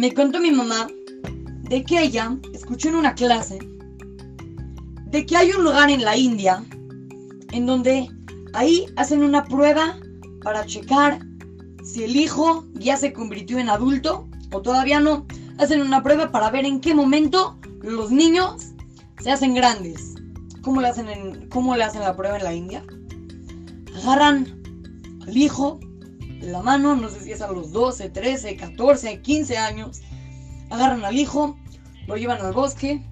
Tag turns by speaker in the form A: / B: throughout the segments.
A: me contó mi mamá de que ella escuchó en una clase de que hay un lugar en la India en donde ahí hacen una prueba para checar si el hijo ya se convirtió en adulto o todavía no. Hacen una prueba para ver en qué momento los niños se hacen grandes. ¿Cómo le hacen, en, cómo le hacen la prueba en la India? Agarran al hijo de la mano, no sé si es a los 12, 13, 14, 15 años. Agarran al hijo, lo llevan al bosque.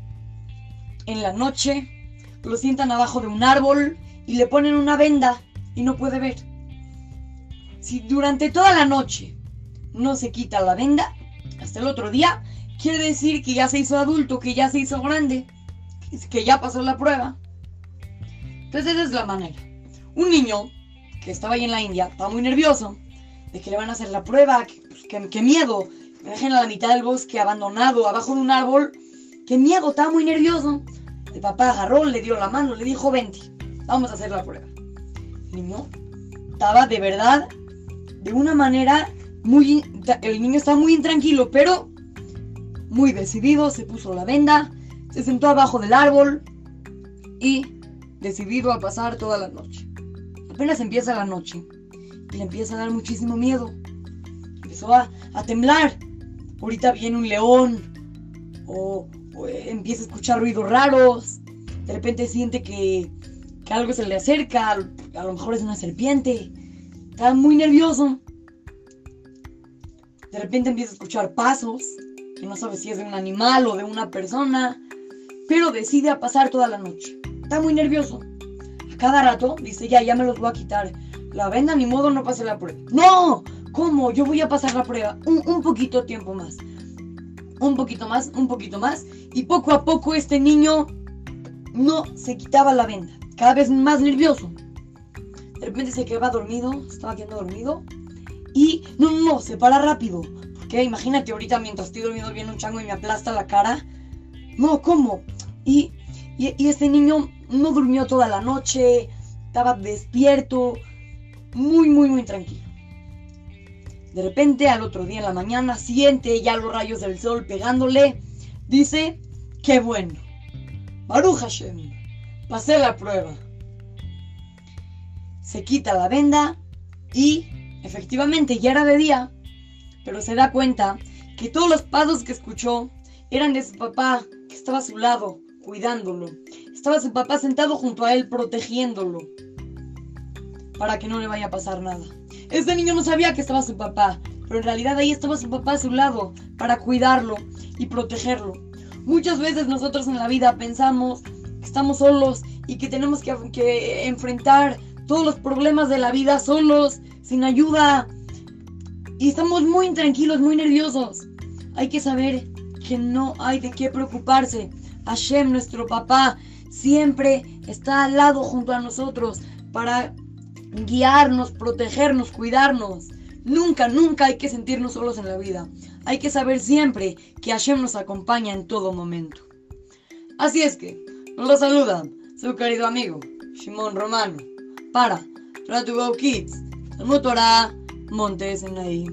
A: En la noche lo sientan abajo de un árbol y le ponen una venda y no puede ver. Si durante toda la noche no se quita la venda, hasta el otro día, quiere decir que ya se hizo adulto, que ya se hizo grande, que ya pasó la prueba. Entonces esa es la manera. Un niño que estaba ahí en la India estaba muy nervioso de que le van a hacer la prueba, que, pues, miedo, me dejen a la mitad del bosque abandonado, abajo de un árbol, qué miedo, estaba muy nervioso. El papá agarró, le dio la mano, le dijo, vente, vamos a hacer la prueba. El niño estaba de verdad, de una manera muy... El niño estaba muy intranquilo, pero muy decidido, se puso la venda, se sentó abajo del árbol y decidido a pasar toda la noche. Apenas empieza la noche le empieza a dar muchísimo miedo. Empezó a, temblar. Ahorita viene un león o, eh, empieza a escuchar ruidos raros. De repente siente que, que algo se le acerca, a lo mejor es una serpiente. Está muy nervioso. De repente empieza a escuchar pasos, que no sabe si es de un animal o de una persona, pero decide a pasar toda la noche. Está muy nervioso. A cada rato dice, ya, ya me los voy a quitar. La venda ni modo no pase la prueba. No, ¿cómo? Yo voy a pasar la prueba un, un poquito tiempo más. Un poquito más, un poquito más. Y poco a poco este niño no se quitaba la venda. Cada vez más nervioso. De repente se quedaba dormido, estaba quedando dormido. Y no, no, no, se para rápido. Porque imagínate ahorita mientras estoy dormido viene un chango y me aplasta la cara. No, ¿cómo? Y, y, este niño no durmió toda la noche, estaba despierto, muy, muy, muy tranquilo. De repente, al otro día en la mañana, siente ya los rayos del sol pegándole. Dice, qué bueno. Baruch Hashem, pasé la prueba. Se quita la venda y efectivamente ya era de día, pero se da cuenta que todos los pasos que escuchó eran de su papá, que estaba a su lado, cuidándolo. Estaba su papá sentado junto a él, protegiéndolo, para que no le vaya a pasar nada. Este niño no sabía que estaba su papá, pero en realidad ahí estaba su papá a su lado, para cuidarlo y protegerlo. Muchas veces nosotros en la vida pensamos que estamos solos y que tenemos que, enfrentar todos los problemas de la vida solos, sin ayuda. Y estamos muy intranquilos, muy nerviosos. Hay que saber que no hay de qué preocuparse. Hashem, nuestro papá, siempre está al lado junto a nosotros para guiarnos, protegernos, cuidarnos. Nunca, nunca hay que sentirnos solos en la vida. Hay que saber siempre que Hashem nos acompaña en todo momento. Así es que, nos lo saluda su querido amigo, Shimon Romano para Try to Go Kids, Montes en ahí.